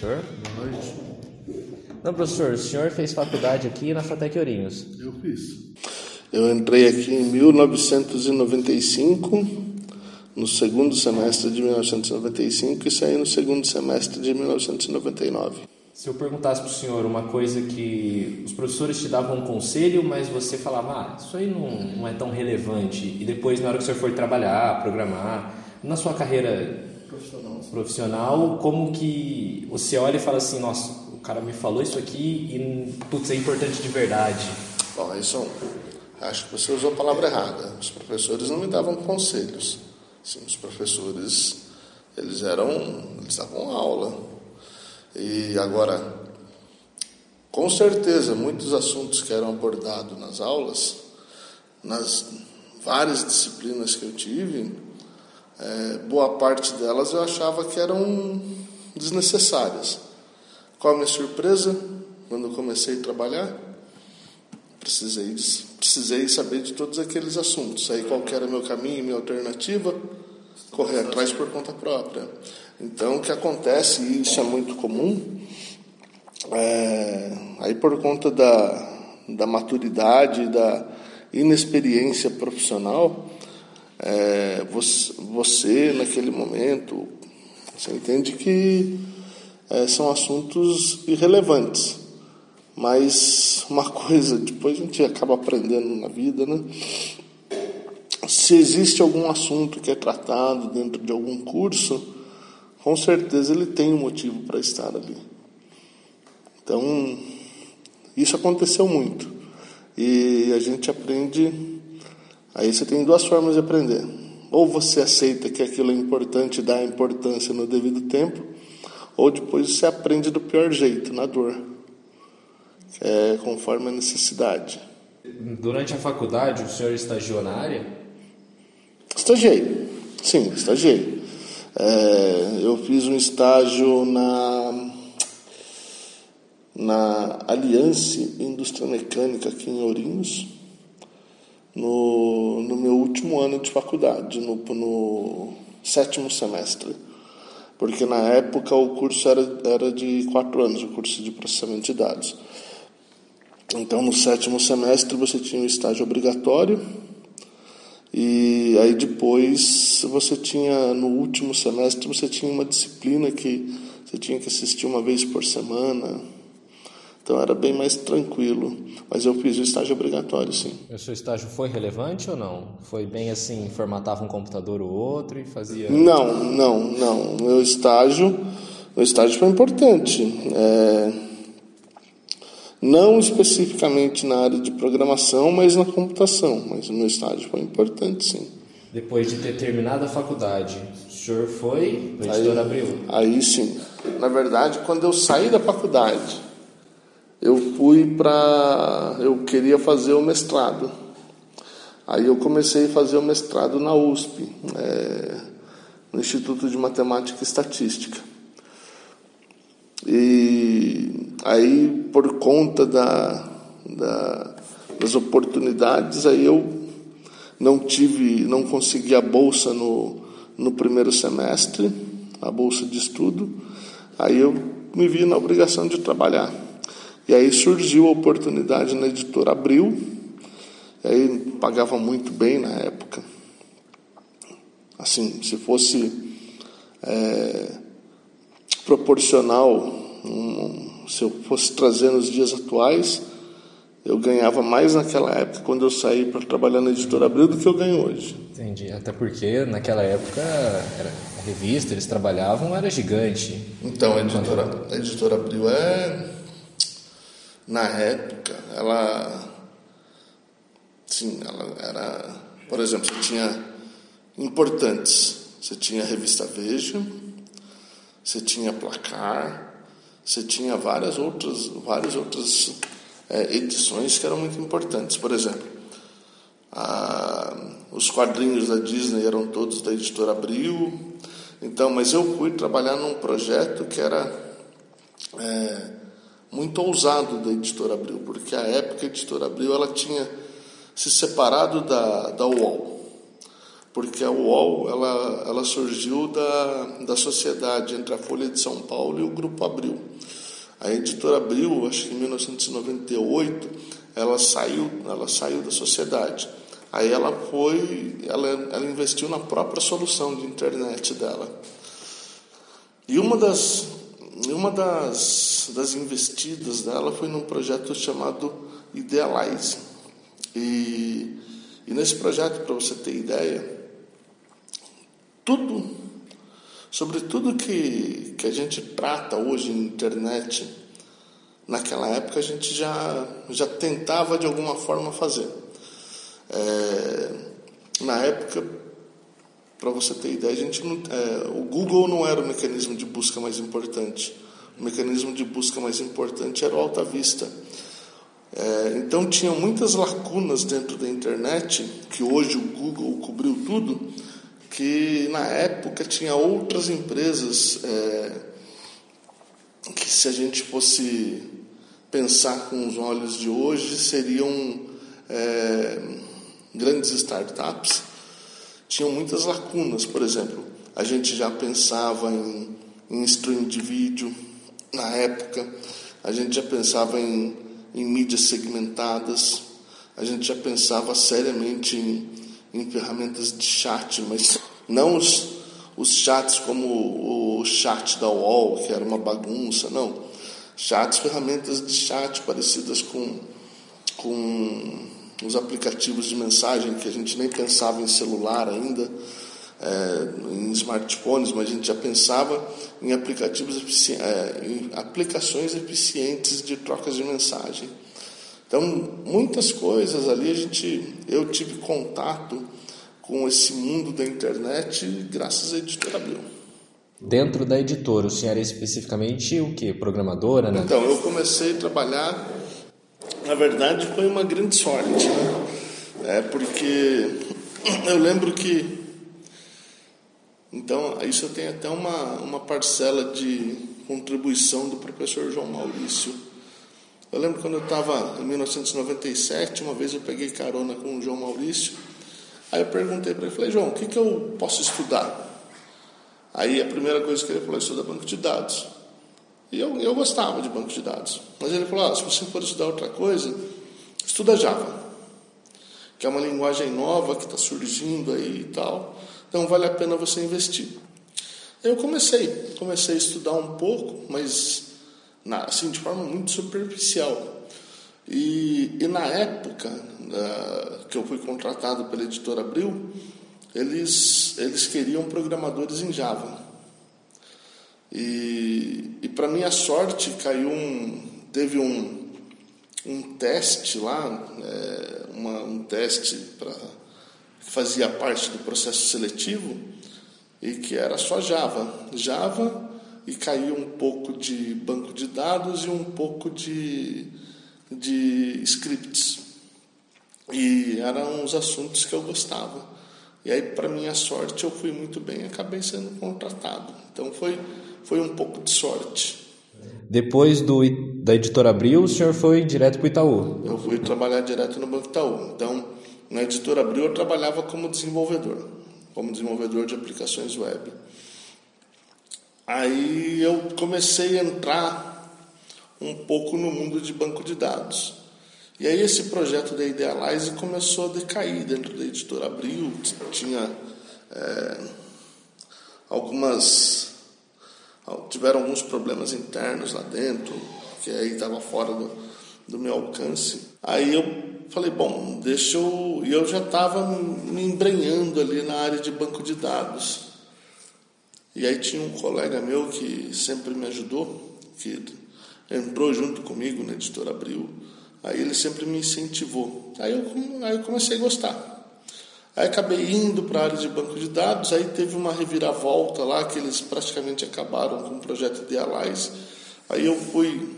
Boa noite, professor. Boa noite. Não, professor, o senhor fez faculdade aqui na Fatec Ourinhos. Eu fiz. Eu entrei aqui em 1995, no segundo semestre de 1995, e saí no segundo semestre de 1999. Se eu perguntasse para o senhor uma coisa que os professores te davam um conselho, mas você falava, ah, isso aí não, não é tão relevante, e depois, na hora que o senhor for trabalhar, programar, na sua carreira profissional, profissional como que você olha e fala assim, nossa, o cara me falou isso aqui e, putz, é importante de verdade? Bom, isso acho que você usou a palavra errada. Os professores não me davam conselhos. Sim, os professores, eles eram, eles davam aula e agora, com certeza, muitos assuntos que eram abordados nas aulas, nas várias disciplinas que eu tive, é, boa parte delas eu achava que eram desnecessárias. Qual a minha surpresa quando eu comecei a trabalhar? Precisei, precisei saber de todos aqueles assuntos. Aí qual era meu caminho, minha alternativa? Correr atrás por conta própria. Então, o que acontece, e isso é muito comum, é, aí por conta da, da maturidade, da inexperiência profissional, é, você, você, naquele momento, você entende que é, são assuntos irrelevantes. Mas uma coisa, depois a gente acaba aprendendo na vida, né? Se existe algum assunto que é tratado dentro de algum curso, com certeza ele tem um motivo para estar ali. Então, isso aconteceu muito. E a gente aprende. Aí você tem duas formas de aprender. Ou você aceita que aquilo é importante e dá importância no devido tempo, ou depois você aprende do pior jeito, na dor, é conforme a necessidade. Durante a faculdade, o senhor estagiou na área? Estagiei, sim, estagiei. É, eu fiz um estágio na, na Aliança Indústria Mecânica aqui em Ourinhos, no, no meu último ano de faculdade, no, no sétimo semestre. Porque na época o curso era, era de quatro anos, o curso de processamento de dados. Então, no sétimo semestre, você tinha o estágio obrigatório e aí depois você tinha, no último semestre, você tinha uma disciplina que você tinha que assistir uma vez por semana. Então era bem mais tranquilo. Mas eu fiz o estágio obrigatório, sim. O seu estágio foi relevante ou não? Foi bem assim, formatava um computador ou outro e fazia. Não, não, não. Meu estágio, meu estágio foi importante. É não especificamente na área de programação, mas na computação. Mas o meu estágio foi importante, sim. Depois de ter terminado a faculdade, o senhor foi no editor Abril? Aí sim. Na verdade, quando eu saí da faculdade, eu fui para. Eu queria fazer o mestrado. Aí eu comecei a fazer o mestrado na USP, é, no Instituto de Matemática e Estatística. E aí, por conta da, da, das oportunidades, aí eu não tive, não consegui a bolsa no, no primeiro semestre, a bolsa de estudo. Aí eu me vi na obrigação de trabalhar. E aí surgiu a oportunidade na editora Abril, e aí pagava muito bem na época. Assim, se fosse é, proporcional, um, se eu fosse trazer nos dias atuais, eu ganhava mais naquela época, quando eu saí para trabalhar na editora Abril, do que eu ganho hoje. Entendi. Até porque naquela época era, a revista, eles trabalhavam, era gigante. Então, a editora, a editora Abril é. Na época, ela. Sim, ela era. Por exemplo, você tinha importantes. Você tinha a revista Veja, você tinha Placar, você tinha várias outras, várias outras é, edições que eram muito importantes. Por exemplo, a, os quadrinhos da Disney eram todos da editora Abril. Então, mas eu fui trabalhar num projeto que era é, muito ousado da editora Abril, porque a época a editora Abril ela tinha se separado da, da UOL. porque a UOL ela, ela surgiu da, da sociedade entre a Folha de São Paulo e o Grupo Abril. A editora Abril, acho que em 1998, ela saiu, ela saiu da sociedade. Aí ela foi, ela, ela investiu na própria solução de internet dela. E uma das, uma das, das investidas dela foi num projeto chamado Idealize. E, e nesse projeto, para você ter ideia, tudo, sobre tudo que, que a gente trata hoje na internet, naquela época a gente já, já tentava de alguma forma fazer. É, na época, para você ter ideia, a gente não, é, o Google não era o mecanismo de busca mais importante. O mecanismo de busca mais importante era o Alta Vista. É, então tinha muitas lacunas dentro da internet, que hoje o Google cobriu tudo, que na época tinha outras empresas é, que se a gente fosse pensar com os olhos de hoje seriam é, grandes startups tinham muitas lacunas por exemplo a gente já pensava em, em streaming de vídeo na época a gente já pensava em, em mídias segmentadas a gente já pensava seriamente em em ferramentas de chat, mas não os, os chats como o chat da UOL, que era uma bagunça, não. Chats, ferramentas de chat parecidas com, com os aplicativos de mensagem que a gente nem pensava em celular ainda, é, em smartphones, mas a gente já pensava em aplicativos efici é, em aplicações eficientes de trocas de mensagem. Então, muitas coisas ali a gente, eu tive contato com esse mundo da internet graças à editora Abril. Dentro da editora, o senhor é especificamente o que? Programadora, né? Então, eu comecei a trabalhar, na verdade foi uma grande sorte, né? É porque eu lembro que então, isso tem até uma, uma parcela de contribuição do professor João Maurício eu lembro quando eu estava em 1997, uma vez eu peguei carona com o João Maurício. Aí eu perguntei para ele, falei, João, o que, que eu posso estudar? Aí a primeira coisa que ele falou, estuda banco de dados. E eu, eu gostava de banco de dados. Mas ele falou, ah, se você for estudar outra coisa, estuda Java. Que é uma linguagem nova que está surgindo aí e tal. Então vale a pena você investir. Eu comecei, comecei a estudar um pouco, mas na, assim, de forma muito superficial. E, e na época uh, que eu fui contratado pela editora Abril, eles, eles queriam programadores em Java. E, e para minha sorte, caiu um, teve um, um teste lá, é, uma, um teste para que fazia parte do processo seletivo e que era só Java. Java e caiu um pouco de banco de dados e um pouco de, de scripts. E eram os assuntos que eu gostava. E aí, para minha sorte, eu fui muito bem e acabei sendo contratado. Então, foi, foi um pouco de sorte. Depois do, da editora Abril, o senhor foi direto para o Itaú? Eu fui trabalhar direto no Banco Itaú. Então, na editora Abril, eu trabalhava como desenvolvedor, como desenvolvedor de aplicações web. Aí eu comecei a entrar um pouco no mundo de banco de dados. E aí esse projeto da Idealize começou a decair dentro da editora Abril, tinha é, algumas tiveram alguns problemas internos lá dentro, que aí estava fora do, do meu alcance. Aí eu falei, bom, deixa eu. E eu já estava me embrenhando ali na área de banco de dados. E aí tinha um colega meu que sempre me ajudou, que entrou junto comigo na editora Abril. Aí ele sempre me incentivou. Aí eu, aí eu comecei a gostar. Aí acabei indo para a área de banco de dados, aí teve uma reviravolta lá que eles praticamente acabaram com o projeto de Alais. Aí eu fui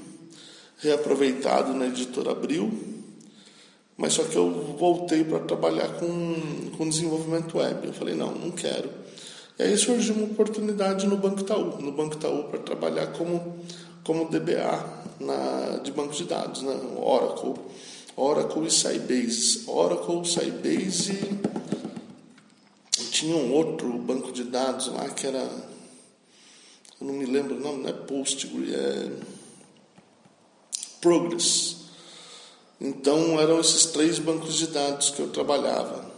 reaproveitado na editora Abril, mas só que eu voltei para trabalhar com, com desenvolvimento web. Eu falei, não, não quero. E aí surgiu uma oportunidade no Banco Itaú, no Banco Itaú para trabalhar como, como DBA na, de banco de dados, né? Oracle, Oracle e Sybase. Oracle, Sybase tinha um outro banco de dados lá que era. Eu não me lembro o nome, não é Postgre, é. Progress. Então eram esses três bancos de dados que eu trabalhava.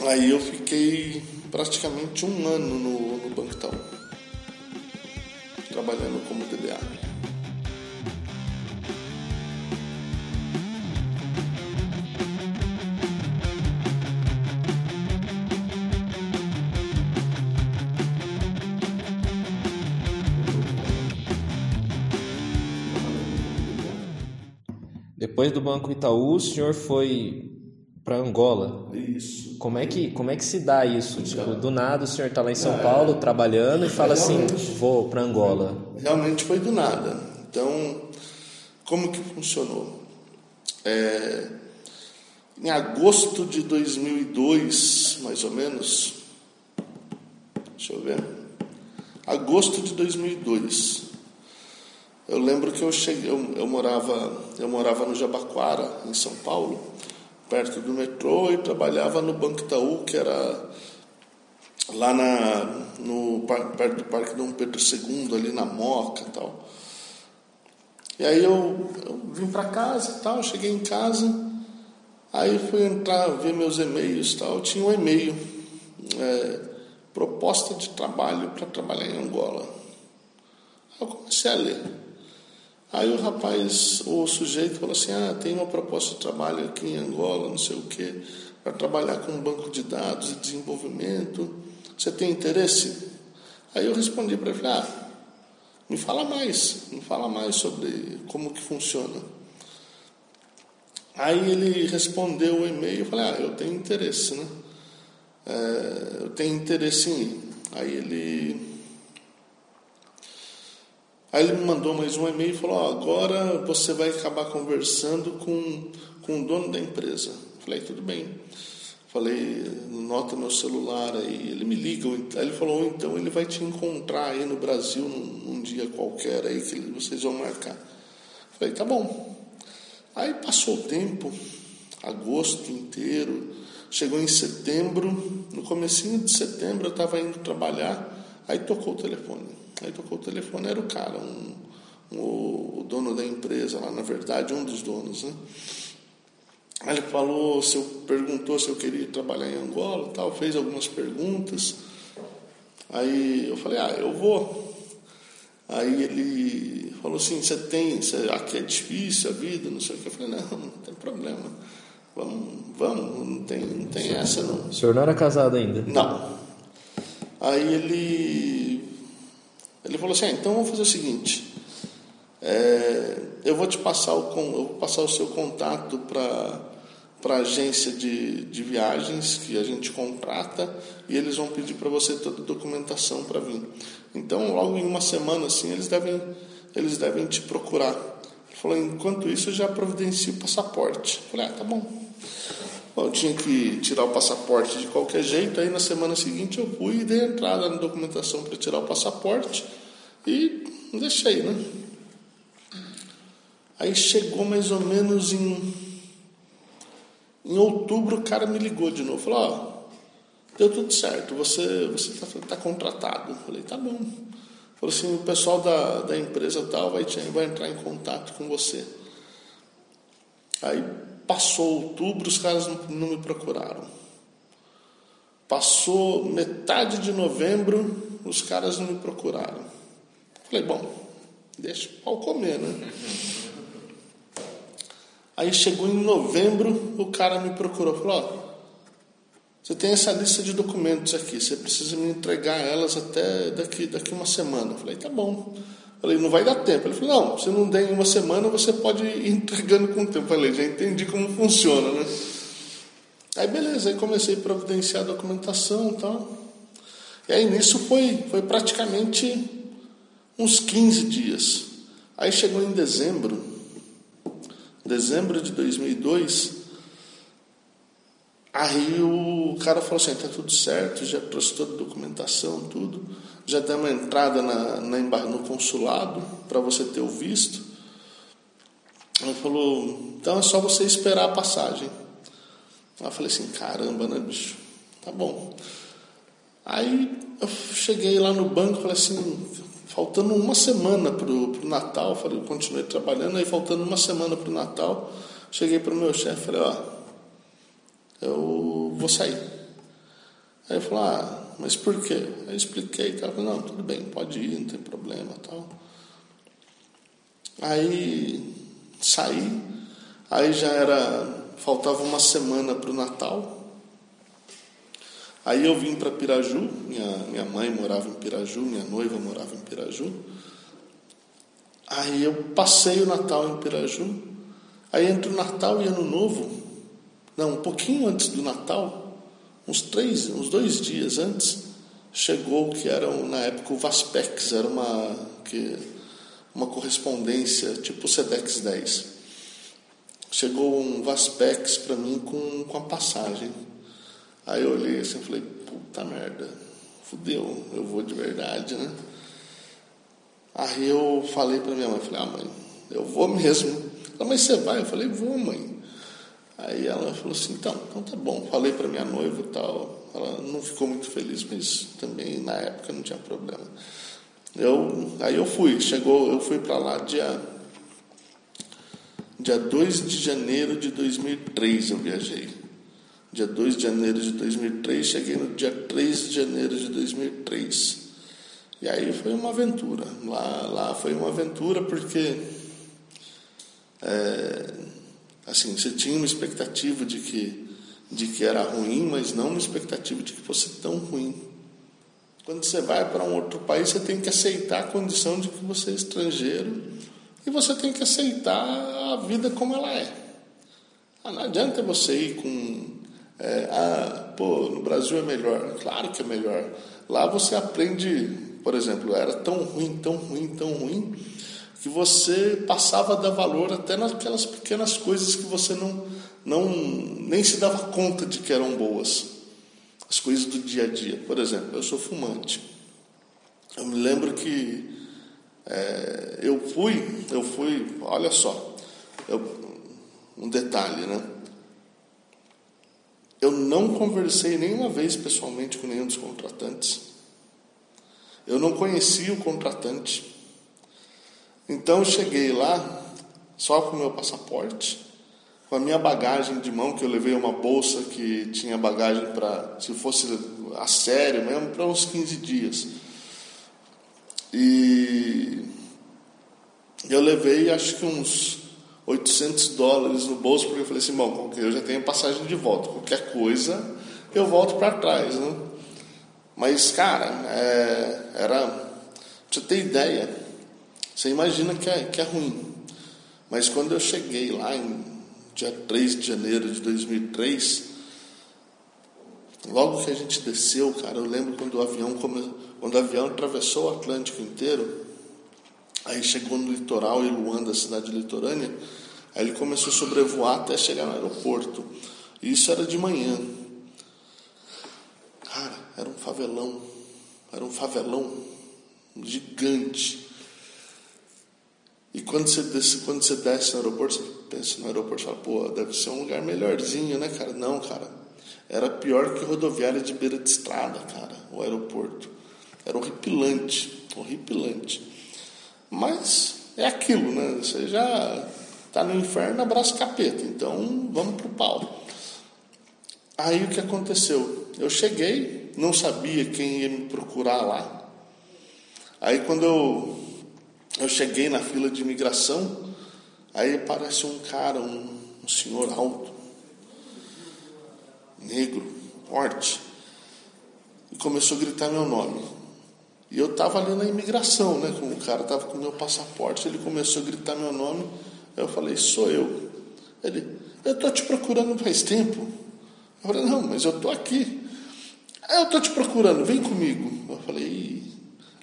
Aí eu fiquei praticamente um ano no, no Banco Itaú, trabalhando como Depois do Banco Itaú, o senhor foi para Angola. Isso. Como é que como é que se dá isso? Tipo, do nada o senhor está lá em São Paulo trabalhando e fala assim, vou para Angola. Realmente foi do nada. Então, como que funcionou? É, em agosto de 2002, mais ou menos, deixa eu ver, agosto de 2002, eu lembro que eu cheguei, eu, eu, morava, eu morava no Jabaquara, em São Paulo, perto do metrô, e trabalhava no Banco Itaú, que era lá na, no, perto do Parque Dom Pedro II, ali na Moca tal. E aí eu, eu vim para casa e tal, cheguei em casa, aí fui entrar, ver meus e-mails tal, tinha um e-mail, é, proposta de trabalho para trabalhar em Angola. Eu comecei a ler. Aí o rapaz, o sujeito falou assim: Ah, tem uma proposta de trabalho aqui em Angola, não sei o quê, para trabalhar com um banco de dados e desenvolvimento. Você tem interesse? Aí eu respondi para ele: Ah, me fala mais, me fala mais sobre como que funciona. Aí ele respondeu o e-mail, eu falei: Ah, eu tenho interesse, né? É, eu tenho interesse em ir. Aí ele Aí ele me mandou mais um e-mail e falou: oh, agora você vai acabar conversando com, com o dono da empresa. Falei: tudo bem. Falei: nota meu celular aí. Ele me liga. Aí ele falou: então ele vai te encontrar aí no Brasil num, num dia qualquer aí que vocês vão marcar. Falei: tá bom. Aí passou o tempo, agosto inteiro. Chegou em setembro, no comecinho de setembro eu estava indo trabalhar, aí tocou o telefone. Aí tocou o telefone, era o cara, um, um, o dono da empresa lá, na verdade, um dos donos, né? Aí ele falou, se eu, perguntou se eu queria trabalhar em Angola tal, fez algumas perguntas. Aí eu falei, ah, eu vou. Aí ele falou assim, você tem, você, aqui é difícil a vida, não sei o que. Eu falei, não, não tem problema. Vamos, vamos, não tem, não tem essa não. O senhor não era casado ainda? Não. Aí ele ele falou assim: ah, então vamos fazer o seguinte, é, eu vou te passar o, eu vou passar o seu contato para para agência de, de viagens que a gente contrata e eles vão pedir para você toda a documentação para vir. Então, logo em uma semana assim, eles devem eles devem te procurar. Ele falou: enquanto isso, eu já providencio o passaporte. Eu falei: ah, tá bom. Bom, eu tinha que tirar o passaporte de qualquer jeito, aí na semana seguinte eu fui e dei entrada na documentação para tirar o passaporte e deixei, né? Aí chegou mais ou menos em, em outubro, o cara me ligou de novo, falou, ó, deu tudo certo, você você está tá contratado. Eu falei, tá bom. Falou assim, o pessoal da, da empresa tal vai, vai entrar em contato com você. Aí Passou outubro, os caras não, me procuraram. Passou metade de novembro, os caras não me procuraram. Falei, bom, deixa o pau comer, né? Aí chegou em novembro, o cara me procurou, falou, você tem essa lista de documentos aqui, você precisa me entregar elas até daqui, daqui uma semana. falei, tá bom. Falei, não vai dar tempo. Ele falou, não, se não der em uma semana, você pode ir entregando com o tempo. Falei, já entendi como funciona, né? Aí beleza, aí comecei a providenciar a documentação e tal. E aí nisso foi, foi praticamente uns 15 dias. Aí chegou em dezembro, dezembro de 2002, Aí o cara falou assim: tá tudo certo, já trouxe toda a documentação, tudo. Já deu uma entrada na, na no consulado para você ter o visto. Ele falou: então é só você esperar a passagem. Eu falei assim: caramba, né, bicho? Tá bom. Aí eu cheguei lá no banco, falei assim, faltando uma semana para o Natal, falei, eu continuei trabalhando, aí faltando uma semana para o Natal, cheguei para o meu chefe, falei, ó, eu vou sair. Aí ele falou, ah, mas por quê? Eu expliquei, falei, não, tudo bem, pode ir, não tem problema tal. Aí saí, aí já era, faltava uma semana para o Natal. Aí eu vim para Piraju, minha, minha mãe morava em Piraju, minha noiva morava em Piraju. Aí eu passei o Natal em Piraju. Aí entre o Natal e Ano Novo, não, um pouquinho antes do Natal, uns três, uns dois dias antes, chegou que era na época o Vaspex, era uma, que, uma correspondência tipo Sedex 10. Chegou um Vaspex para mim com, com a passagem. Aí eu olhei assim e falei, puta merda, fudeu, eu vou de verdade, né? Aí eu falei para minha mãe, falei, ah mãe, eu vou mesmo. Ela, mas você vai? Eu falei, vou mãe. Aí ela falou assim, então, então tá bom. Falei para minha noiva e tal. Ela não ficou muito feliz, mas também na época não tinha problema. Eu, aí eu fui, chegou, eu fui para lá dia dia 2 de janeiro de 2003 eu viajei. Dia 2 de janeiro de 2003, cheguei no dia 3 de janeiro de 2003. E aí foi uma aventura. Lá, lá foi uma aventura porque é, Assim, você tinha uma expectativa de que, de que era ruim, mas não uma expectativa de que fosse tão ruim. Quando você vai para um outro país, você tem que aceitar a condição de que você é estrangeiro e você tem que aceitar a vida como ela é. Ah, não adianta você ir com. É, ah, pô, no Brasil é melhor. Claro que é melhor. Lá você aprende, por exemplo, era tão ruim, tão ruim, tão ruim, que você passava a dar valor até naquelas pequenas coisas que você não, não nem se dava conta de que eram boas. As coisas do dia a dia. Por exemplo, eu sou fumante. Eu me lembro que é, eu fui, eu fui, olha só, eu, um detalhe, né? Eu não conversei nenhuma vez pessoalmente com nenhum dos contratantes. Eu não conhecia o contratante. Então eu cheguei lá só com o meu passaporte, com a minha bagagem de mão, que eu levei uma bolsa que tinha bagagem para, se fosse a sério mesmo, para uns 15 dias. E eu levei acho que uns 800 dólares no bolso, porque eu falei assim: bom, eu já tenho passagem de volta, qualquer coisa eu volto para trás. Né? Mas, cara, é, era. Pra você ter ideia, você imagina que é, que é ruim. Mas quando eu cheguei lá em dia 3 de janeiro de 2003, logo que a gente desceu, cara, eu lembro quando o avião quando o avião atravessou o Atlântico inteiro, aí chegou no litoral em Luanda, cidade litorânea, aí ele começou a sobrevoar até chegar no aeroporto. E isso era de manhã. Cara, era um favelão, era um favelão gigante. E quando você, desce, quando você desce no aeroporto, você pensa no aeroporto e fala, pô, deve ser um lugar melhorzinho, né, cara? Não, cara. Era pior que rodoviária de beira de estrada, cara, o aeroporto. Era horripilante, horripilante. Mas é aquilo, né? Você já está no inferno, abraça capeta. Então vamos pro pau. Aí o que aconteceu? Eu cheguei, não sabia quem ia me procurar lá. Aí quando eu eu cheguei na fila de imigração, aí aparece um cara, um, um senhor alto, negro, forte, e começou a gritar meu nome. E eu estava ali na imigração, né? Como o cara estava com meu passaporte, ele começou a gritar meu nome. Eu falei, sou eu. Ele, eu estou te procurando faz tempo. Eu falei, não, mas eu estou aqui. Ah, eu estou te procurando, vem comigo. Eu falei,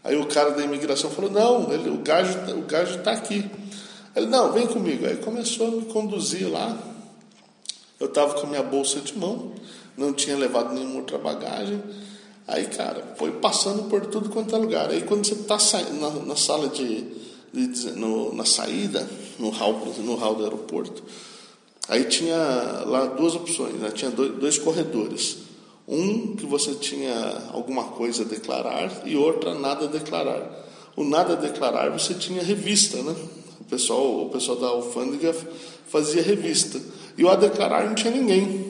Aí o cara da imigração falou: Não, ele, o gajo o gajo está aqui. Ele: Não, vem comigo. Aí começou a me conduzir lá. Eu estava com a minha bolsa de mão, não tinha levado nenhuma outra bagagem. Aí, cara, foi passando por tudo quanto é lugar. Aí, quando você está na, na sala de, de no, na saída, no hall, no hall do aeroporto, aí tinha lá duas opções, né? tinha dois, dois corredores. Um que você tinha alguma coisa a declarar e outra nada a declarar. O nada a declarar você tinha revista, né? O pessoal, o pessoal da alfândega fazia revista. E o a declarar não tinha ninguém.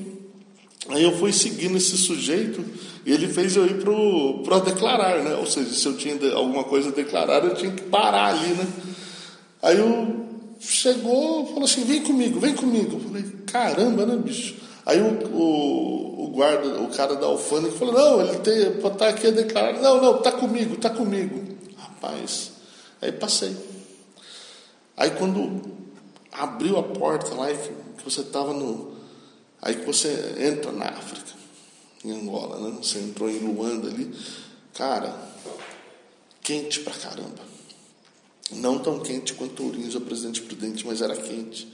Aí eu fui seguindo esse sujeito e ele fez eu ir pro, pro a declarar, né? Ou seja, se eu tinha alguma coisa a declarar, eu tinha que parar ali, né? Aí eu chegou, falou assim, vem comigo, vem comigo. Eu falei, caramba, né, bicho? Aí o, o, o, guarda, o cara da alfândega falou, não, ele tem, estar aqui a declarar. Não, não, tá comigo, tá comigo. Rapaz, aí passei. Aí quando abriu a porta lá, que, você estava no... Aí que você entra na África, em Angola, né? Você entrou em Luanda ali. Cara, quente pra caramba. Não tão quente quanto Ourinhos ou Presidente Prudente, mas era quente.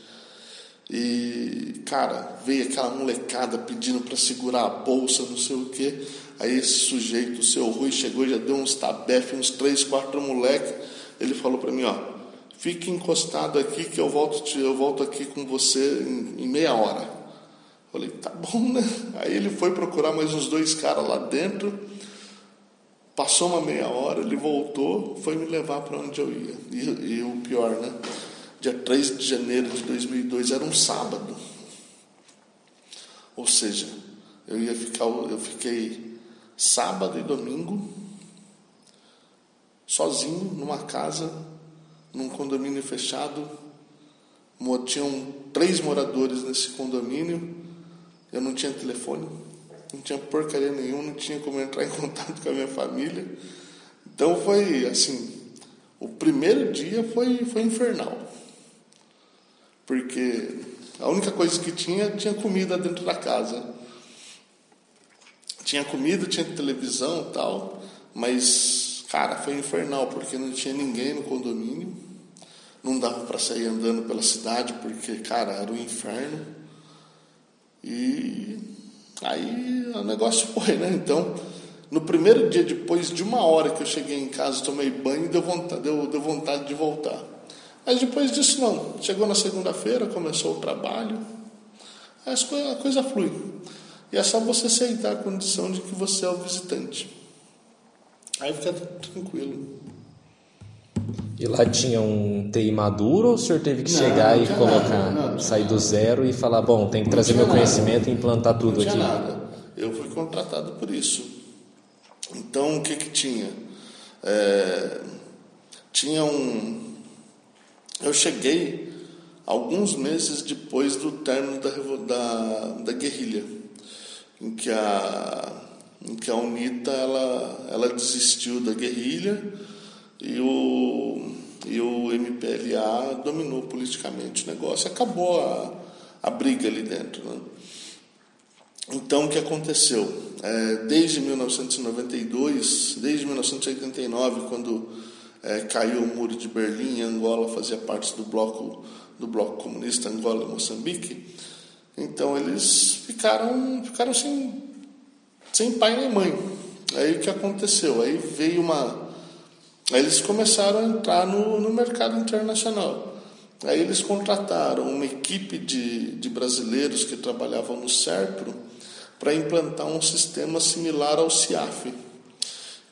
E, cara, veio aquela molecada pedindo para segurar a bolsa, não sei o quê. Aí esse sujeito, o seu Rui, chegou já deu uns tabefe, uns três, quatro moleque. Ele falou para mim, ó, fique encostado aqui que eu volto, eu volto aqui com você em, em meia hora. Falei, tá bom, né? Aí ele foi procurar mais uns dois caras lá dentro. Passou uma meia hora, ele voltou, foi me levar para onde eu ia. E, e, o pior, né? Dia 3 de janeiro de 2002 era um sábado. Ou seja, eu ia ficar, eu fiquei sábado e domingo sozinho numa casa, num condomínio fechado. Tinham três moradores nesse condomínio. Eu não tinha telefone, não tinha porcaria nenhuma, não tinha como entrar em contato com a minha família. Então foi assim, o primeiro dia foi, foi infernal. Porque a única coisa que tinha, tinha comida dentro da casa. Tinha comida, tinha televisão tal, mas, cara, foi infernal, porque não tinha ninguém no condomínio. Não dava para sair andando pela cidade, porque, cara, era um inferno. E Aí o negócio foi, né? Então, no primeiro dia, depois de uma hora que eu cheguei em casa, tomei banho, deu vontade, deu, deu vontade de voltar. Mas depois disso, não. Chegou na segunda-feira, começou o trabalho, a coisa flui. E é só você aceitar a condição de que você é o visitante. Aí fica tranquilo. E lá tinha um TI maduro ou o senhor teve que não, chegar e colocar, nada, não, sair do zero e falar, bom, tem que trazer meu conhecimento nada. e implantar tudo não tinha aqui? Nada. Eu fui contratado por isso. Então, o que que tinha? É, tinha um... Eu cheguei alguns meses depois do término da, da, da guerrilha, em que a, em que a UNITA ela, ela desistiu da guerrilha e o, e o MPLA dominou politicamente o negócio. Acabou a, a briga ali dentro. Né? Então, o que aconteceu? É, desde 1992, desde 1989, quando é, caiu o muro de Berlim, Angola fazia parte do bloco do bloco comunista Angola e Moçambique. Então eles ficaram ficaram sem sem pai nem mãe. Aí o que aconteceu? Aí veio uma Aí eles começaram a entrar no, no mercado internacional. Aí eles contrataram uma equipe de, de brasileiros que trabalhavam no SERPRO para implantar um sistema similar ao CIAF,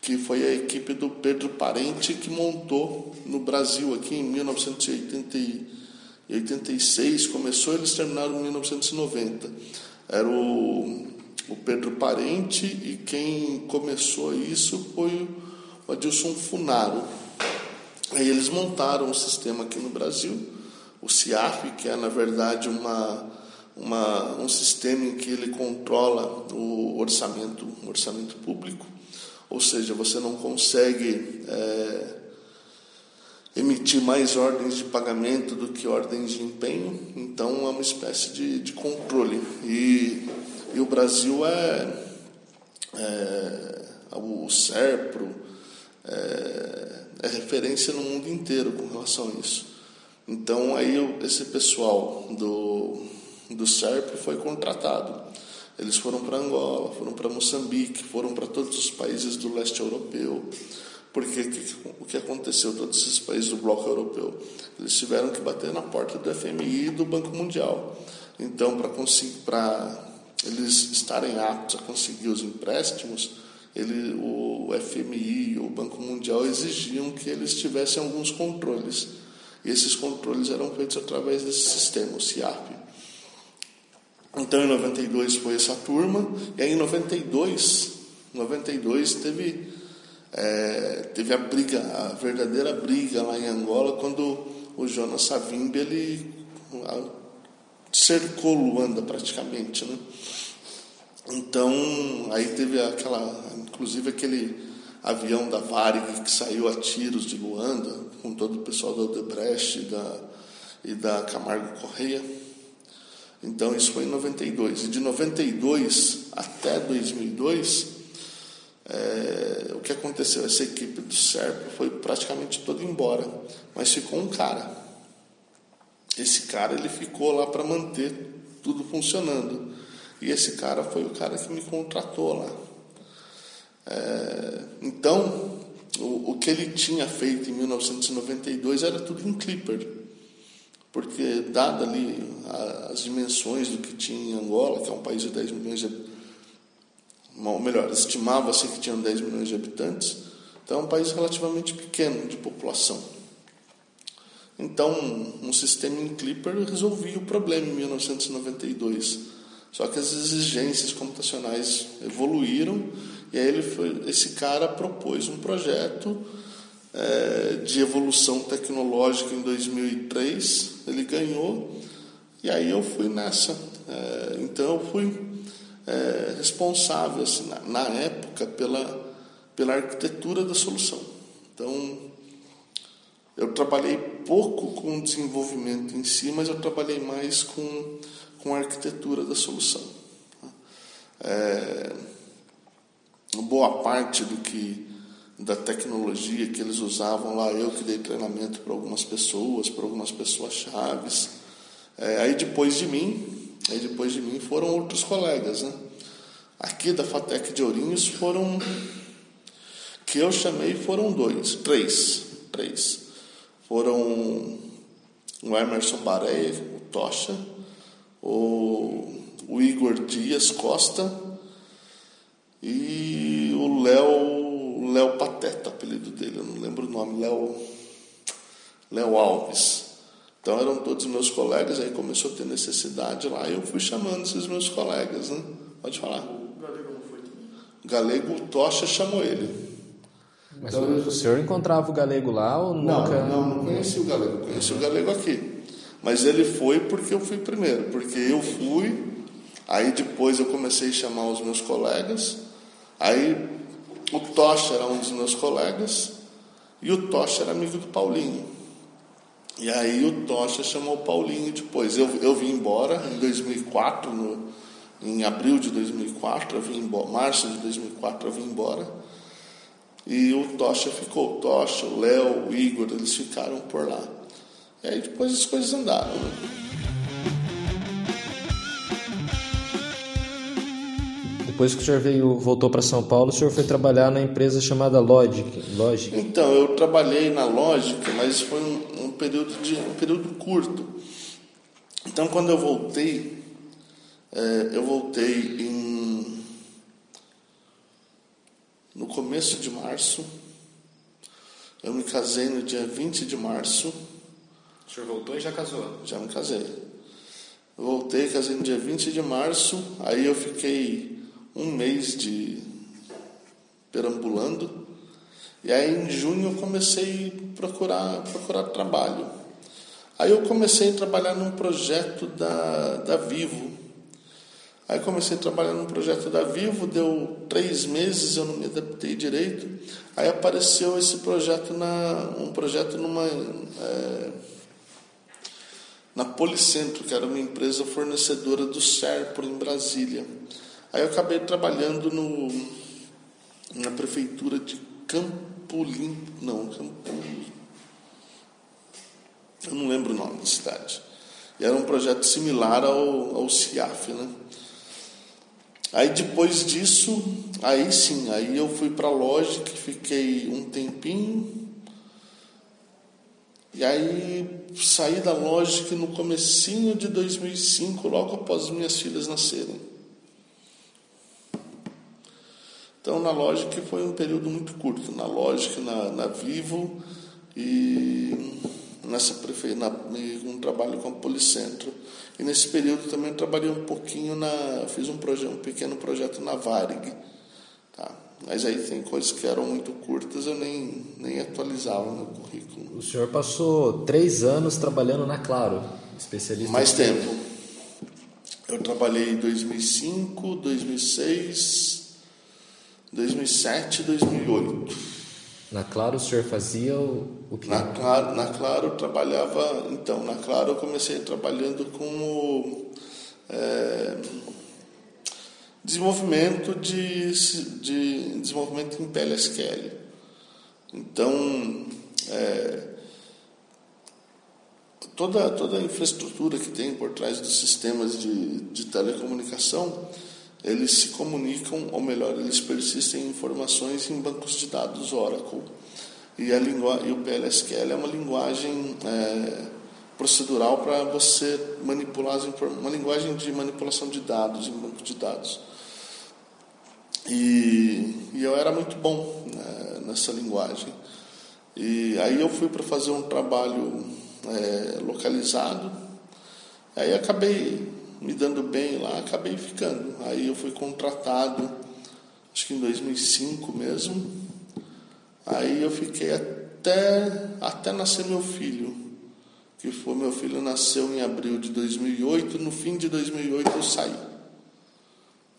que foi a equipe do Pedro Parente que montou no Brasil aqui em 1986. Começou, eles terminaram em 1990. Era o, o Pedro Parente e quem começou isso foi o Adilson Funaro. Aí eles montaram um sistema aqui no Brasil, o CIAF, que é na verdade uma, uma, um sistema em que ele controla o orçamento, o orçamento público, ou seja, você não consegue é, emitir mais ordens de pagamento do que ordens de empenho, então é uma espécie de, de controle. E, e o Brasil é, é o SERPRO, é, é referência no mundo inteiro com relação a isso. Então aí esse pessoal do, do SERP foi contratado. Eles foram para Angola, foram para Moçambique, foram para todos os países do leste europeu. Porque o que aconteceu? Todos esses países do bloco europeu, eles tiveram que bater na porta do FMI e do Banco Mundial. Então, para conseguir, para eles estarem aptos a conseguir os empréstimos, ele, o FMI, o Banco Mundial exigiam que eles tivessem alguns controles. E esses controles eram feitos através desse sistema, o CIAP. Então, em 92 foi essa turma, e aí em 92, 92 teve, é, teve a briga, a verdadeira briga lá em Angola, quando o Jonas Savimbi ele cercou Luanda praticamente, né? Então, aí teve aquela, inclusive aquele avião da Varig que saiu a tiros de Luanda, com todo o pessoal da Odebrecht e da, e da Camargo Correia. Então, isso foi em 92. E de 92 até 2002, é, o que aconteceu? Essa equipe do SERP foi praticamente toda embora, mas ficou um cara. Esse cara ele ficou lá para manter tudo funcionando. E esse cara foi o cara que me contratou lá. É, então, o, o, que ele tinha feito em 1992 era tudo em Clipper. Porque, dada ali as dimensões do que tinha em Angola, que é um país de 10 milhões de ou melhor, estimava-se que tinham 10 milhões de habitantes, então é um país relativamente pequeno de população. Então, um sistema em Clipper resolvia o problema em 1992. Só que as exigências computacionais evoluíram e aí ele foi, esse cara propôs um projeto é, de evolução tecnológica em 2003. Ele ganhou e aí eu fui nessa. É, então eu fui é, responsável assim, na, na época pela pela arquitetura da solução. Então eu trabalhei pouco com o desenvolvimento em si, mas eu trabalhei mais com, com a arquitetura da solução. É, boa parte do que da tecnologia que eles usavam lá, eu que dei treinamento para algumas pessoas, para algumas pessoas chaves. É, aí depois de mim, aí depois de mim foram outros colegas, né? Aqui da Fatec de Ourinhos foram que eu chamei foram dois, três, três. Foram o Emerson Bareia, o Tocha, o, o Igor Dias Costa e o Léo Léo Pateta, apelido dele, eu não lembro o nome, Léo Léo Alves. Então eram todos meus colegas, aí começou a ter necessidade lá e eu fui chamando esses meus colegas, né? Pode falar. O Galego não foi Galego, o Tocha chamou ele. Mas então, o senhor encontrava o galego lá ou nunca? Não, não, não conheci o galego, conheci o galego aqui. Mas ele foi porque eu fui primeiro, porque eu fui, aí depois eu comecei a chamar os meus colegas, aí o Tocha era um dos meus colegas e o Tocha era amigo do Paulinho. E aí o Tocha chamou o Paulinho depois. Eu, eu vim embora em 2004, no, em abril de 2004, eu vim embora, março de 2004 eu vim embora. E o Tocha ficou, o Tocha, o Léo, o Igor, eles ficaram por lá. E aí depois as coisas andaram. Né? Depois que o senhor veio, voltou para São Paulo, o senhor foi trabalhar na empresa chamada Logic. Logic. Então, eu trabalhei na Logic, mas foi um, um, período, de, um período curto. Então, quando eu voltei, é, eu voltei em no começo de março. Eu me casei no dia 20 de março. O senhor voltou e já casou? Já me casei. Eu voltei, casei no dia 20 de março. Aí eu fiquei um mês de perambulando. E aí em junho eu comecei a procurar, procurar trabalho. Aí eu comecei a trabalhar num projeto da, da Vivo, Aí comecei a trabalhar num projeto da Vivo, deu três meses, eu não me adaptei direito. Aí apareceu esse projeto, na, um projeto numa, é, na Policentro, que era uma empresa fornecedora do Serpro em Brasília. Aí eu acabei trabalhando no, na prefeitura de Campo Limpo, não, Campo... Eu não lembro o nome da cidade. E era um projeto similar ao, ao CIAF, né? Aí depois disso, aí sim, aí eu fui para a loja que fiquei um tempinho. E aí saí da loja que no comecinho de 2005, logo após minhas filhas nascerem. Então, na Logic foi um período muito curto, na Logic, na, na Vivo e nessa prefe... na, um trabalho com a Policentro. E nesse período também trabalhei um pouquinho na, fiz um, proje... um pequeno projeto na Varig, tá? Mas aí tem coisas que eram muito curtas, eu nem, nem atualizava no currículo. O senhor passou três anos trabalhando na Claro, especialista. Mais tempo. Eu trabalhei em 2005, 2006, 2007 e 2008. Na Claro o senhor fazia o, o que? Na Claro, na claro eu trabalhava. Então, na Claro eu comecei trabalhando com o. É, desenvolvimento de, de desenvolvimento em PLSQL. Então, é, toda, toda a infraestrutura que tem por trás dos sistemas de, de telecomunicação, eles se comunicam, ou melhor, eles persistem em informações em bancos de dados Oracle. E, a e o PLSQL é uma linguagem é, procedural para você manipular as uma linguagem de manipulação de dados em bancos de dados. E, e eu era muito bom né, nessa linguagem. E aí eu fui para fazer um trabalho é, localizado. Aí acabei me dando bem lá, acabei ficando. Aí eu fui contratado, acho que em 2005 mesmo. Aí eu fiquei até, até nascer meu filho. Que foi meu filho nasceu em abril de 2008, no fim de 2008 eu saí.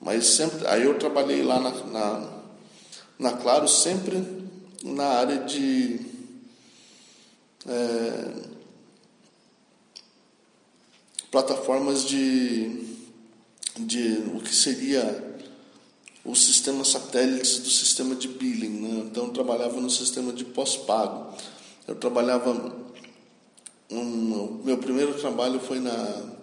Mas sempre, aí eu trabalhei lá na, na, na Claro, sempre na área de é, plataformas de, de o que seria os sistemas satélites do sistema de billing. Né? Então, eu trabalhava no sistema de pós-pago. Eu trabalhava. Um, meu primeiro trabalho foi na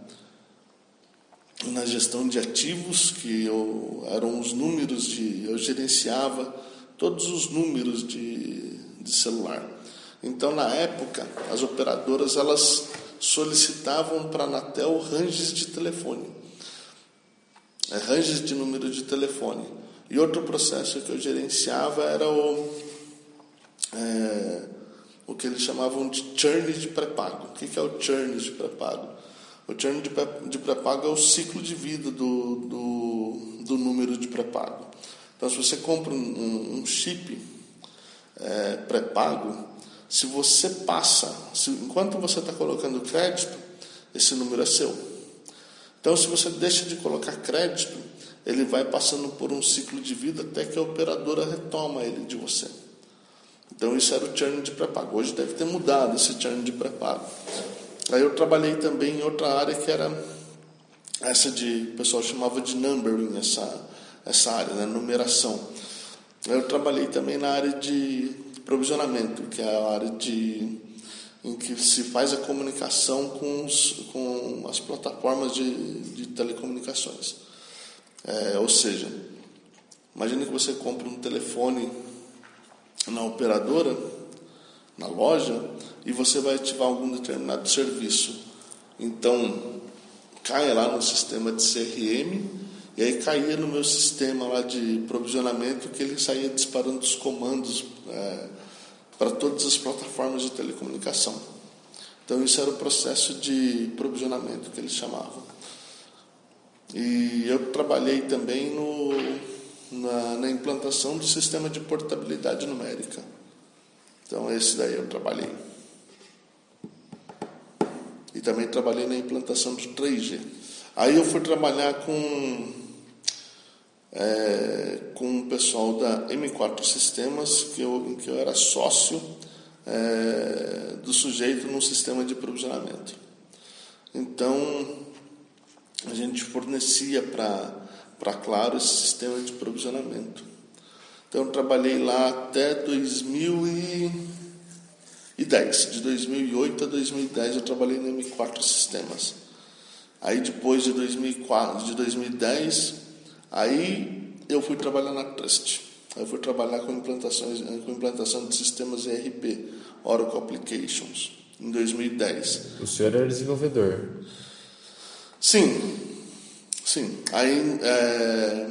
na gestão de ativos, que eu, eram os números de. Eu gerenciava todos os números de, de celular. Então, na época, as operadoras elas solicitavam para a Anatel ranges de telefone, é, ranges de número de telefone. E outro processo que eu gerenciava era o, é, o que eles chamavam de churn de pré-pago. O que é o churn de pré-pago? O churn de pré-pago é o ciclo de vida do, do, do número de pré-pago. Então, se você compra um, um chip é, pré-pago, se você passa, se, enquanto você está colocando crédito, esse número é seu. Então, se você deixa de colocar crédito, ele vai passando por um ciclo de vida até que a operadora retoma ele de você. Então, isso era o churn de pré-pago. Hoje deve ter mudado esse churn de pré-pago. Aí eu trabalhei também em outra área que era essa de, o pessoal chamava de numbering, essa, essa área, né, numeração. Eu trabalhei também na área de provisionamento, que é a área de, em que se faz a comunicação com, os, com as plataformas de, de telecomunicações. É, ou seja, imagine que você compra um telefone na operadora, na loja, e você vai ativar algum determinado serviço. Então, cai lá no sistema de CRM, e aí caía no meu sistema lá de provisionamento que ele saía disparando os comandos é, para todas as plataformas de telecomunicação. Então, isso era o processo de provisionamento que eles chamavam. E eu trabalhei também no, na, na implantação do sistema de portabilidade numérica. Então, esse daí eu trabalhei. E também trabalhei na implantação do 3G. Aí eu fui trabalhar com, é, com o pessoal da M4 Sistemas, que eu, em que eu era sócio é, do sujeito no sistema de provisionamento. Então, a gente fornecia para Claro esse sistema de provisionamento. Então, eu trabalhei lá até 2000 e 2010. De 2008 a 2010 eu trabalhei no M4 Sistemas. Aí depois de 2004, de 2010, aí eu fui trabalhar na Trust. Eu fui trabalhar com implantações, com implantação de sistemas ERP, Oracle Applications, em 2010. O senhor era desenvolvedor? Sim, sim. Aí, é,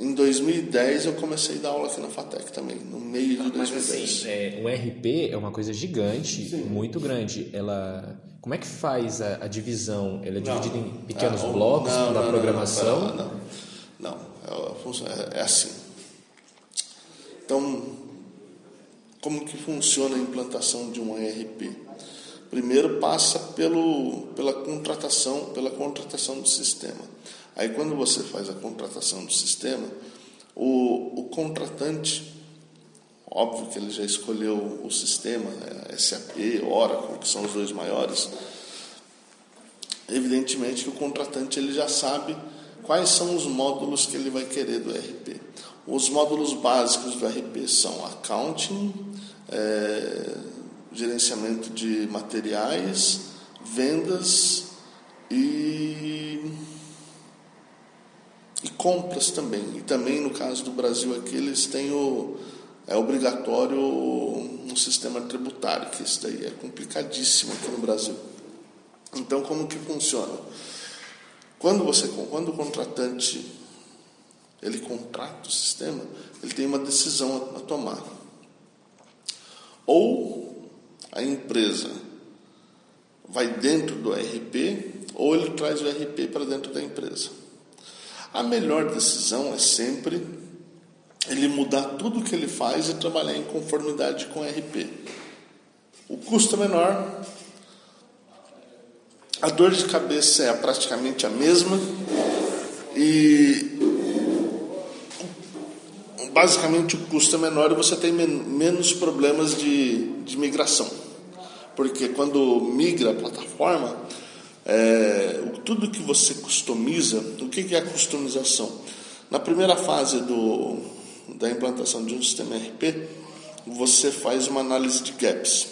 Em 2010 eu comecei a dar aula aqui na FATEC também, no meio de 2010. Mas assim, é, o RP é uma coisa gigante, Sim. muito grande. Ela, como é que faz a, a divisão? Ela é dividida em pequenos ah, blocos não, da não, programação? Não, não, não. É, é, é assim. Então, como que funciona a implantação de um ERP? Primeiro passa pelo, pela contratação, pela contratação do sistema. Aí quando você faz a contratação do sistema, o, o contratante, óbvio que ele já escolheu o sistema, né, SAP, Oracle, que são os dois maiores, evidentemente que o contratante ele já sabe quais são os módulos que ele vai querer do RP. Os módulos básicos do RP são accounting, é, gerenciamento de materiais, vendas e e compras também. E também no caso do Brasil aqui eles têm o é obrigatório um sistema tributário, que isso daí é complicadíssimo aqui no Brasil. Então como que funciona? Quando você quando o contratante ele contrata o sistema, ele tem uma decisão a, a tomar. Ou a empresa vai dentro do RP, ou ele traz o RP para dentro da empresa. A melhor decisão é sempre ele mudar tudo o que ele faz e trabalhar em conformidade com o RP. O custo é menor, a dor de cabeça é praticamente a mesma e basicamente o custo é menor e você tem menos problemas de, de migração. Porque quando migra a plataforma, é, tudo que você customiza, o que é a customização? Na primeira fase do, da implantação de um sistema RP, você faz uma análise de gaps.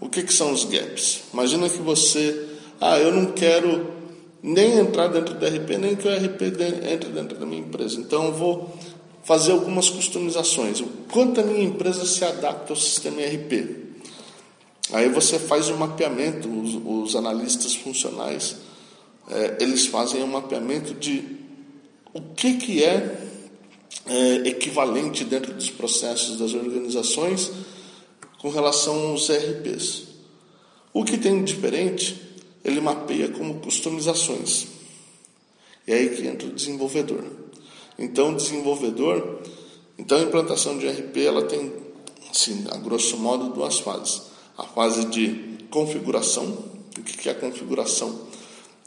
O que, que são os gaps? Imagina que você, ah, eu não quero nem entrar dentro do RP, nem que o RP entre dentro da minha empresa. Então eu vou fazer algumas customizações. O quanto a minha empresa se adapta ao sistema RP. Aí você faz um mapeamento, os, os analistas funcionais, é, eles fazem um mapeamento de o que, que é, é equivalente dentro dos processos das organizações com relação aos RPs. O que tem diferente, ele mapeia como customizações. E é aí que entra o desenvolvedor. Então, desenvolvedor, então a implantação de RP, ela tem, assim, a grosso modo, duas fases a fase de configuração. O que é a configuração?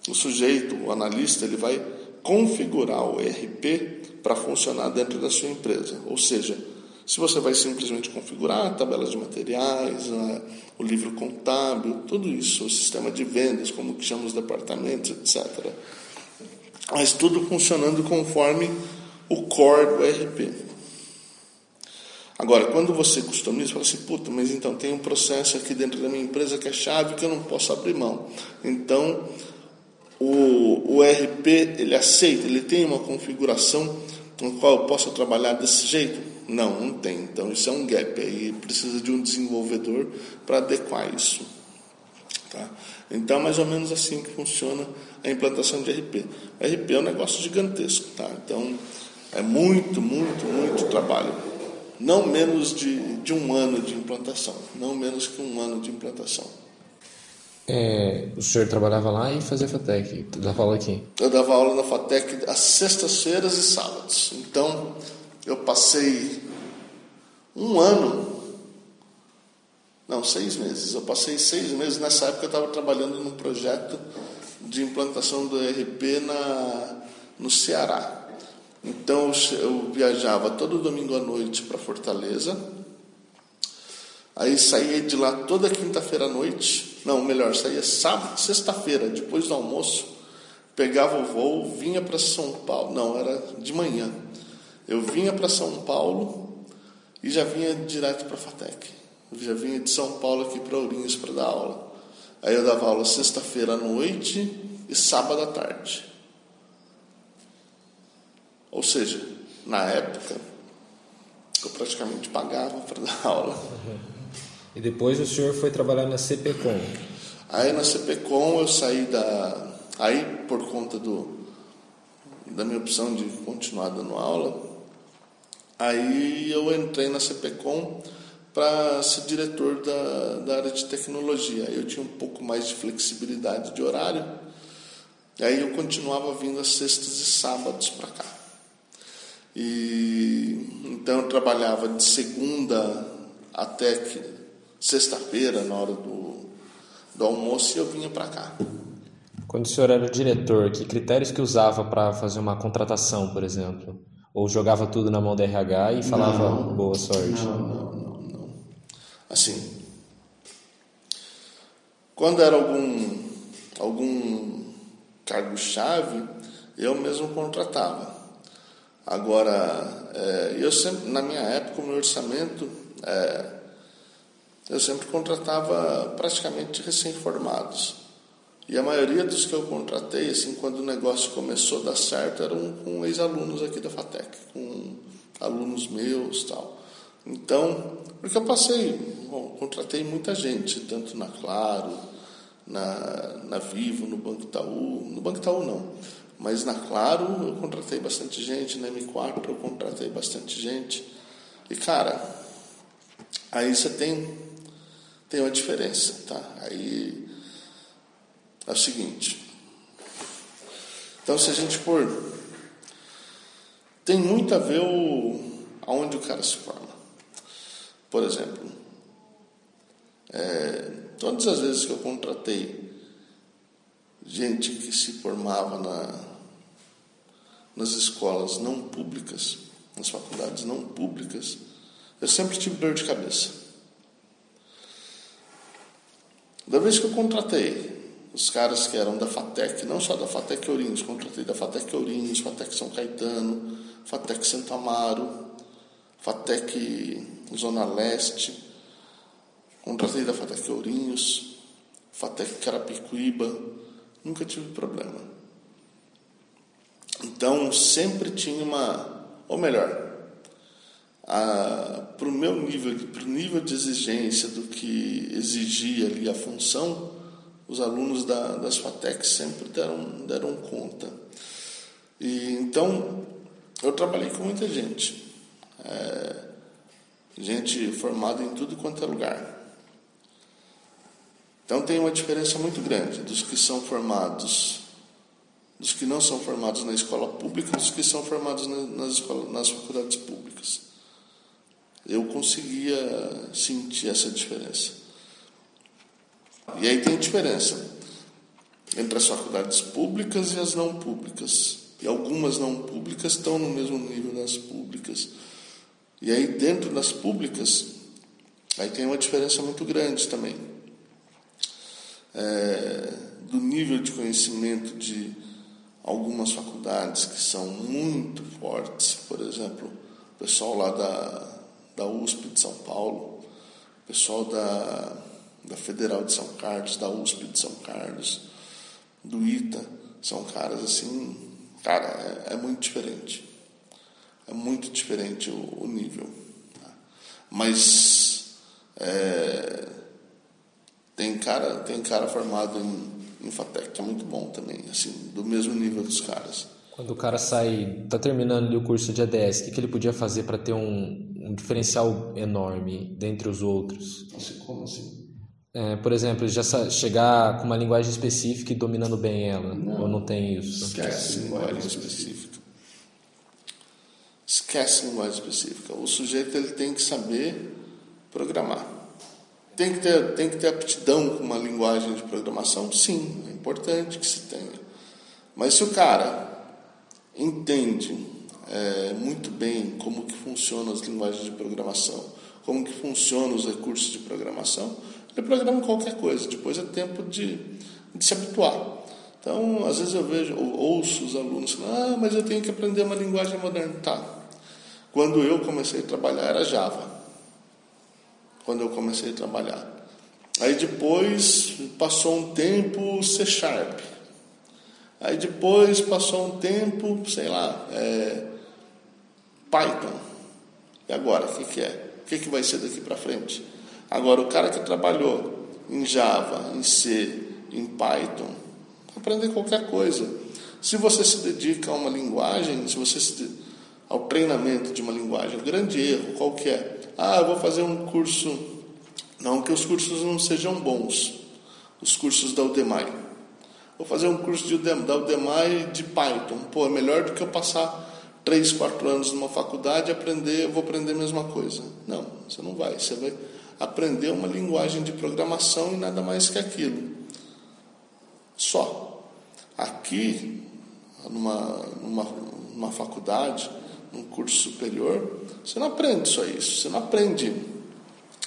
O sujeito, o analista, ele vai configurar o ERP para funcionar dentro da sua empresa. Ou seja, se você vai simplesmente configurar a tabela de materiais, o livro contábil, tudo isso, o sistema de vendas, como que chama os departamentos, etc. Mas tudo funcionando conforme o core do ERP. Agora, quando você customiza, fala assim, puta, mas então tem um processo aqui dentro da minha empresa que é chave que eu não posso abrir mão. Então, o, o RP, ele aceita, ele tem uma configuração no qual eu posso trabalhar desse jeito? Não, não tem. Então, isso é um gap. Aí precisa de um desenvolvedor para adequar isso. Tá? Então, mais ou menos assim que funciona a implantação de RP. RP é um negócio gigantesco. Tá? Então, é muito, muito, muito trabalho não menos de, de um ano de implantação, não menos que um ano de implantação. É, o senhor trabalhava lá e fazia FATEC, dava aula aqui? Eu dava aula na FATEC às sextas-feiras e sábados. Então, eu passei um ano, não, seis meses. Eu passei seis meses. Nessa época, eu estava trabalhando num projeto de implantação do ERP na, no Ceará. Então eu viajava todo domingo à noite para Fortaleza. Aí saía de lá toda quinta-feira à noite. Não, melhor, saía sábado, sexta-feira, depois do almoço. Pegava o voo, vinha para São Paulo. Não, era de manhã. Eu vinha para São Paulo e já vinha direto para a FATEC. Eu já vinha de São Paulo aqui para Ourinhos para dar aula. Aí eu dava aula sexta-feira à noite e sábado à tarde. Ou seja, na época, eu praticamente pagava para dar aula. E depois o senhor foi trabalhar na CPCom? Aí na CPCom eu saí da. Aí por conta do, da minha opção de continuar dando aula, aí eu entrei na CPCom para ser diretor da, da área de tecnologia. Eu tinha um pouco mais de flexibilidade de horário, e aí eu continuava vindo às sextas e sábados para cá. E então eu trabalhava de segunda até sexta-feira, na hora do, do almoço, e eu vinha para cá. Quando o senhor era o diretor, que critérios que usava para fazer uma contratação, por exemplo? Ou jogava tudo na mão da RH e falava não, boa sorte? Não, não, não, não. Assim, quando era algum, algum cargo-chave, eu mesmo contratava. Agora, é, eu sempre, na minha época, o meu orçamento, é, eu sempre contratava praticamente recém-formados. E a maioria dos que eu contratei, assim, quando o negócio começou a dar certo, eram com ex-alunos aqui da FATEC, com alunos meus tal. Então, porque eu passei, bom, contratei muita gente, tanto na Claro, na, na Vivo, no Banco Itaú, no Banco Itaú não, mas na Claro eu contratei bastante gente, na M4 eu contratei bastante gente. E cara, aí você tem, tem uma diferença, tá? Aí é o seguinte. Então se a gente for. Tem muito a ver o, aonde o cara se forma. Por exemplo, é, todas as vezes que eu contratei gente que se formava na, nas escolas não públicas, nas faculdades não públicas, eu sempre tive dor de cabeça. Da vez que eu contratei os caras que eram da FATEC, não só da FATEC Ourinhos, contratei da FATEC Ourinhos, FATEC São Caetano, FATEC Santo Amaro, FATEC Zona Leste, contratei da FATEC Ourinhos, FATEC Carapicuíba, nunca tive problema. Então sempre tinha uma, ou melhor, para o meu nível, para o nível de exigência do que exigia ali a função, os alunos da, das FATEC sempre deram, deram conta. E, então, eu trabalhei com muita gente. É, gente formada em tudo quanto é lugar. Então tem uma diferença muito grande dos que são formados, dos que não são formados na escola pública, dos que são formados nas, escolas, nas faculdades públicas. Eu conseguia sentir essa diferença. E aí tem diferença entre as faculdades públicas e as não públicas. E algumas não públicas estão no mesmo nível das públicas. E aí dentro das públicas, aí tem uma diferença muito grande também. É, do nível de conhecimento de algumas faculdades que são muito fortes, por exemplo, o pessoal lá da, da USP de São Paulo, o pessoal da da Federal de São Carlos, da USP de São Carlos, do ITA, são caras assim, cara, é, é muito diferente. É muito diferente o, o nível. Tá? Mas é, tem cara, tem cara formado em, em FATEC que é muito bom também, assim, do mesmo nível dos caras. Quando o cara sai, está terminando ali o curso de ADS, o que, que ele podia fazer para ter um, um, diferencial enorme dentre os outros? Como assim? É, por exemplo, já chegar com uma linguagem específica e dominando bem ela? Não. Ou não tem isso? Esquece linguagem específica. Esquece linguagem específica. O sujeito ele tem que saber programar. Tem que ter, tem que ter aptidão com uma linguagem de programação? Sim, é importante que se tenha. Mas se o cara entende é, muito bem como que funcionam as linguagens de programação, como que funcionam os recursos de programação, ele programa qualquer coisa, depois é tempo de, de se habituar. Então, às vezes eu vejo, ou ouço os alunos falando, ah, mas eu tenho que aprender uma linguagem moderna. Tá. Quando eu comecei a trabalhar era Java. Quando eu comecei a trabalhar. Aí depois passou um tempo C Sharp. Aí depois passou um tempo, sei lá, é, Python. E agora, o que, que é? O que, que vai ser daqui para frente? Agora, o cara que trabalhou em Java, em C, em Python, aprender qualquer coisa. Se você se dedica a uma linguagem, se você se, ao treinamento de uma linguagem, grande erro, qual que é? Ah, eu vou fazer um curso, não que os cursos não sejam bons, os cursos da Udemy. Vou fazer um curso de, da Udemy de Python. Pô, é melhor do que eu passar três, quatro anos numa faculdade e aprender, eu vou aprender a mesma coisa. Não, você não vai. Você vai aprender uma linguagem de programação e nada mais que aquilo. Só. Aqui, numa, numa, numa faculdade, num curso superior, você não aprende só isso. Você não aprende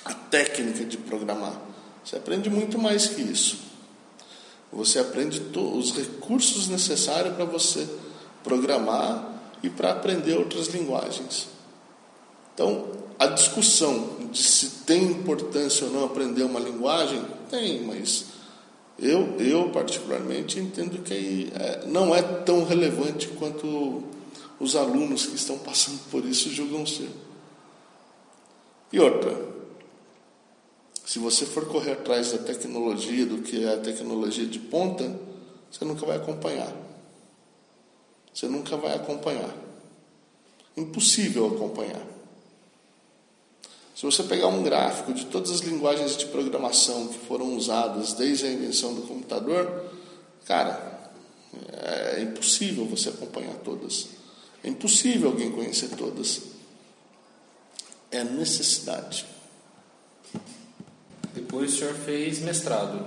a técnica de programar. Você aprende muito mais que isso. Você aprende os recursos necessários para você programar e para aprender outras linguagens. Então, a discussão de se tem importância ou não aprender uma linguagem, tem, mas eu, eu particularmente entendo que é, não é tão relevante quanto os alunos que estão passando por isso julgam ser. E outra, se você for correr atrás da tecnologia, do que é a tecnologia de ponta, você nunca vai acompanhar. Você nunca vai acompanhar. Impossível acompanhar. Se você pegar um gráfico de todas as linguagens de programação que foram usadas desde a invenção do computador, cara, é impossível você acompanhar todas. É impossível alguém conhecer todas. É necessidade. Depois o senhor fez mestrado.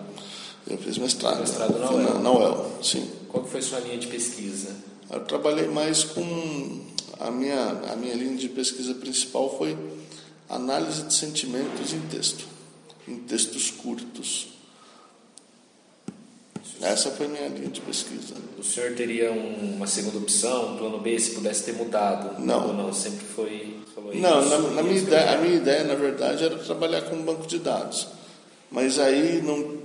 Eu fiz mestrado. Mestrado na UEL. Na, UEL, sim. Qual foi sua linha de pesquisa? Eu trabalhei mais com a minha a minha linha de pesquisa principal foi análise de sentimentos em texto, em textos curtos. Essa foi a minha linha de pesquisa. O senhor teria um, uma segunda opção, um plano B, se pudesse ter mudado? Não. Ou não? Sempre foi. não, na, na minha ideia, a minha ideia, na verdade, era trabalhar com um banco de dados. Mas aí não,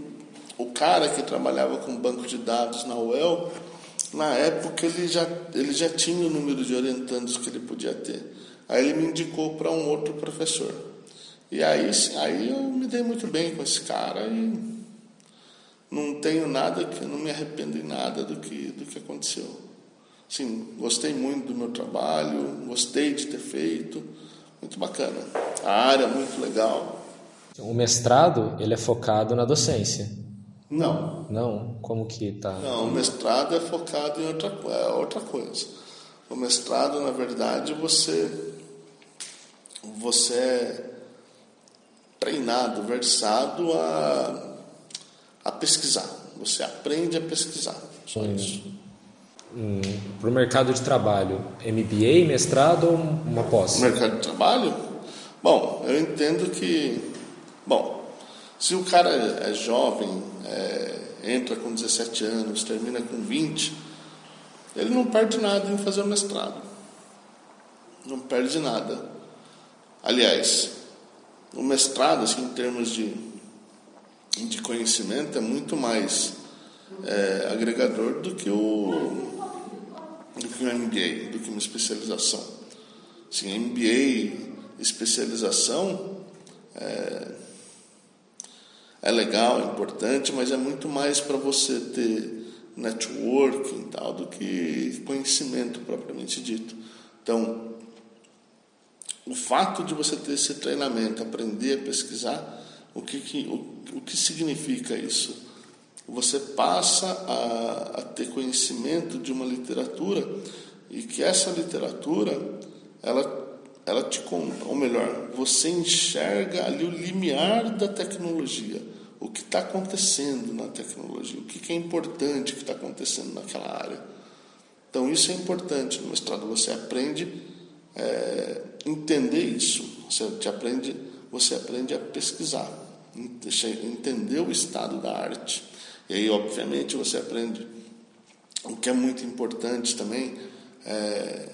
o cara que trabalhava com banco de dados na UEL, na época ele já, ele já tinha o número de orientandos que ele podia ter. Aí ele me indicou para um outro professor. E aí, aí eu me dei muito bem com esse cara e não tenho nada que não me arrependo em nada do que do que aconteceu. Sim, gostei muito do meu trabalho, gostei de ter feito, muito bacana. A área é muito legal. O mestrado, ele é focado na docência. Não. Não? Como que tá? Não, o mestrado é focado em outra, é outra coisa. O mestrado, na verdade, você você é treinado, versado a, a pesquisar. Você aprende a pesquisar. Só hum. isso. Hum, Para o mercado de trabalho, MBA, mestrado ou uma pós? Mercado de trabalho? Bom, eu entendo que Bom, se o cara é jovem, é, entra com 17 anos, termina com 20, ele não perde nada em fazer o mestrado. Não perde nada. Aliás, o mestrado, assim, em termos de, de conhecimento, é muito mais é, agregador do que o do que o MBA, do que uma especialização. Assim, MBA, especialização, é, é legal, é importante, mas é muito mais para você ter networking tal do que conhecimento propriamente dito. Então, o fato de você ter esse treinamento, aprender a pesquisar, o que, que o, o que significa isso? Você passa a, a ter conhecimento de uma literatura e que essa literatura ela ela te conta, ou melhor, você enxerga ali o limiar da tecnologia, o que está acontecendo na tecnologia, o que é importante que está acontecendo naquela área. Então isso é importante no mestrado, você aprende é, entender isso, você te aprende, você aprende a pesquisar, entender o estado da arte. E aí, obviamente, você aprende o que é muito importante também, é,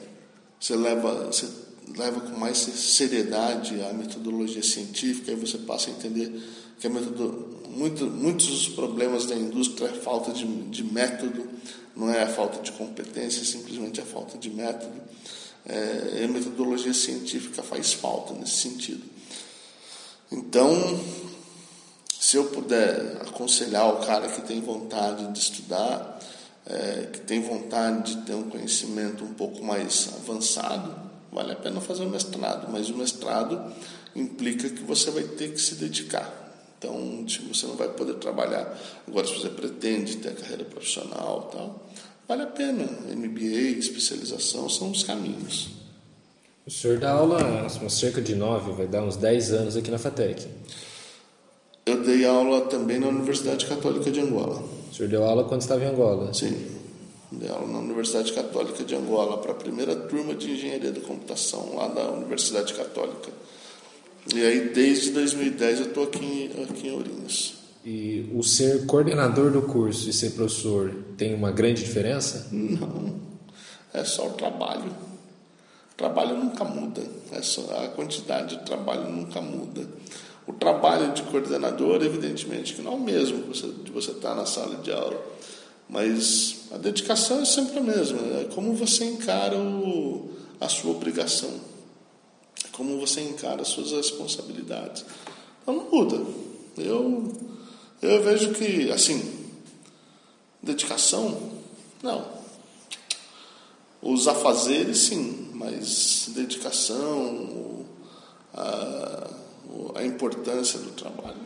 você leva, você leva com mais seriedade a metodologia científica, aí você passa a entender que a metodo, muito, muitos dos problemas da indústria é falta de, de método, não é a falta de competência, é simplesmente a falta de método. É, a metodologia científica faz falta nesse sentido. Então, se eu puder aconselhar o cara que tem vontade de estudar, é, que tem vontade de ter um conhecimento um pouco mais avançado, vale a pena fazer o mestrado, mas o mestrado implica que você vai ter que se dedicar. Então, tipo, você não vai poder trabalhar. Agora, se você pretende ter a carreira profissional tal, vale a pena. MBA, especialização são os caminhos. O senhor dá aula há cerca de nove, vai dar uns dez anos aqui na FATEC. Eu dei aula também na Universidade Católica de Angola. O senhor deu aula quando estava em Angola? Sim. Dei aula na Universidade Católica de Angola para a primeira turma de Engenharia da Computação, lá da Universidade Católica. E aí, desde 2010, eu estou aqui, aqui em Ourinhos. E o ser coordenador do curso e ser professor tem uma grande diferença? Não. É só o trabalho. O trabalho nunca muda. É só a quantidade de trabalho nunca muda. O trabalho de coordenador, evidentemente, que não é o mesmo de você estar na sala de aula. Mas a dedicação é sempre a mesma. É como você encara o, a sua obrigação. É como você encara as suas responsabilidades. Então não muda. Eu, eu vejo que, assim, dedicação, não. Os afazeres, sim, mas dedicação, a importância do trabalho,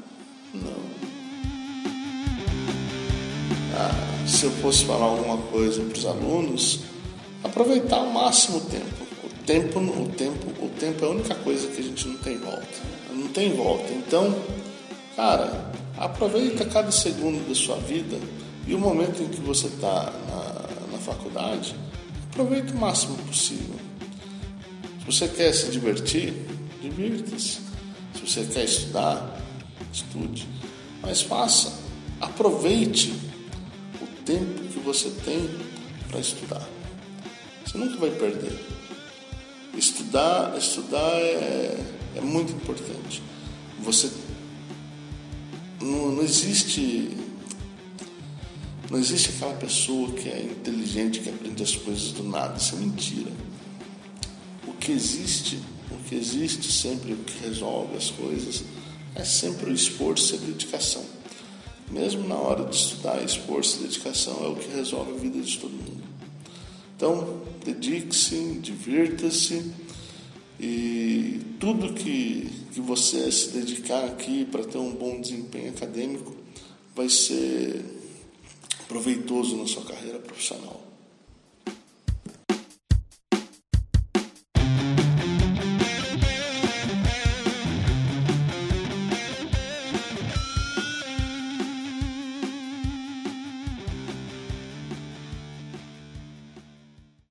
não. Ah, se eu fosse falar alguma coisa para os alunos, aproveitar ao máximo o tempo. O tempo, o tempo, o tempo é a única coisa que a gente não tem volta. Não tem volta. Então, cara, aproveita cada segundo da sua vida e o momento em que você está na, na faculdade, aproveita o máximo possível. Se você quer se divertir, divirta-se. Se você quer estudar, estude. Mas faça, aproveite o tempo que você tem para estudar. Você nunca vai perder. Estudar, estudar é, é muito importante. Você não, não existe não existe aquela pessoa que é inteligente, que aprende as coisas do nada. Isso é mentira. O que existe, que existe sempre, o que resolve as coisas, é sempre o esforço e a dedicação. Mesmo na hora de estudar, esforço e dedicação é o que resolve a vida de todo mundo. Então, dedique-se, divirta-se e tudo que, que você se dedicar aqui para ter um bom desempenho acadêmico vai ser proveitoso na sua carreira profissional.